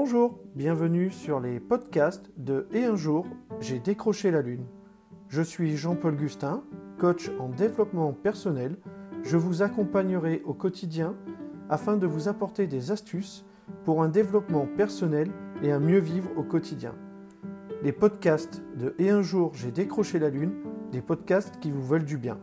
Bonjour, bienvenue sur les podcasts de Et un jour, j'ai décroché la lune. Je suis Jean-Paul Gustin, coach en développement personnel. Je vous accompagnerai au quotidien afin de vous apporter des astuces pour un développement personnel et un mieux vivre au quotidien. Les podcasts de Et un jour, j'ai décroché la lune, des podcasts qui vous veulent du bien.